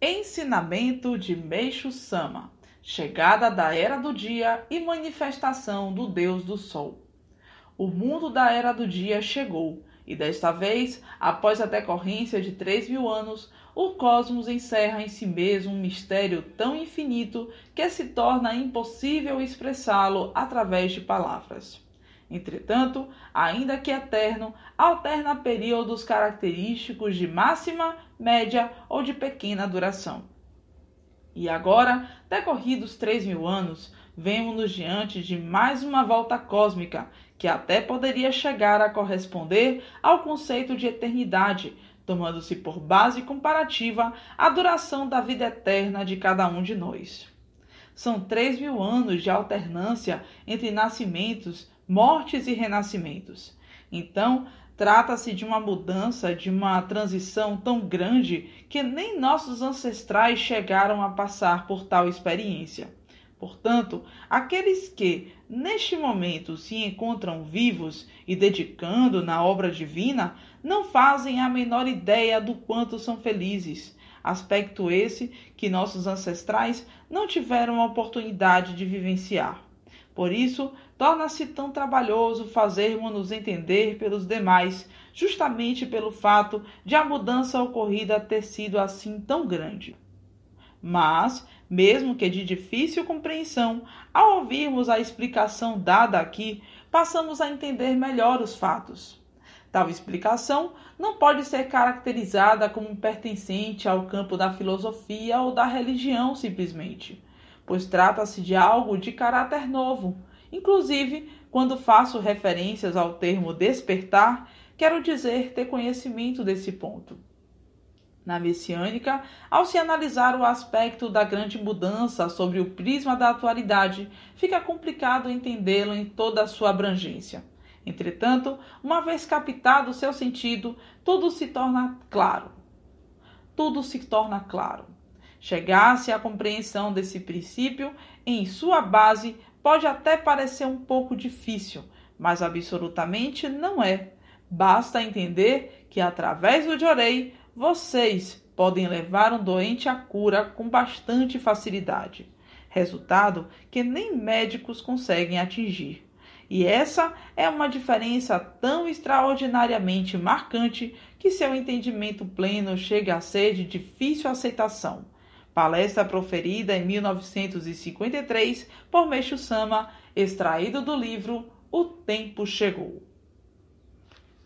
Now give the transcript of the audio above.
Ensinamento de Meixo Sama Chegada da Era do Dia e manifestação do Deus do Sol. O mundo da Era do Dia chegou, e desta vez, após a decorrência de três mil anos, o cosmos encerra em si mesmo um mistério tão infinito que se torna impossível expressá-lo através de palavras. Entretanto, ainda que eterno, alterna períodos característicos de máxima, média ou de pequena duração. E agora, decorridos três mil anos, vemos-nos diante de mais uma volta cósmica, que até poderia chegar a corresponder ao conceito de eternidade, tomando-se por base comparativa a duração da vida eterna de cada um de nós. São três mil anos de alternância entre nascimentos, mortes e renascimentos. Então, trata-se de uma mudança, de uma transição tão grande que nem nossos ancestrais chegaram a passar por tal experiência. Portanto, aqueles que, neste momento, se encontram vivos e dedicando na obra divina, não fazem a menor ideia do quanto são felizes. Aspecto esse que nossos ancestrais não tiveram a oportunidade de vivenciar. Por isso, torna-se tão trabalhoso fazermos-nos entender pelos demais, justamente pelo fato de a mudança ocorrida ter sido assim tão grande. Mas, mesmo que de difícil compreensão, ao ouvirmos a explicação dada aqui, passamos a entender melhor os fatos. Tal explicação não pode ser caracterizada como pertencente ao campo da filosofia ou da religião simplesmente pois trata-se de algo de caráter novo. Inclusive, quando faço referências ao termo despertar, quero dizer ter conhecimento desse ponto. Na messiânica, ao se analisar o aspecto da grande mudança sobre o prisma da atualidade, fica complicado entendê-lo em toda a sua abrangência. Entretanto, uma vez captado o seu sentido, tudo se torna claro. Tudo se torna claro. Chegar-se à compreensão desse princípio em sua base pode até parecer um pouco difícil, mas absolutamente não é. Basta entender que através do Jorei vocês podem levar um doente à cura com bastante facilidade. Resultado que nem médicos conseguem atingir. E essa é uma diferença tão extraordinariamente marcante que seu entendimento pleno chega a ser de difícil aceitação Palestra proferida em 1953 por Meixo Sama, extraído do livro O Tempo Chegou.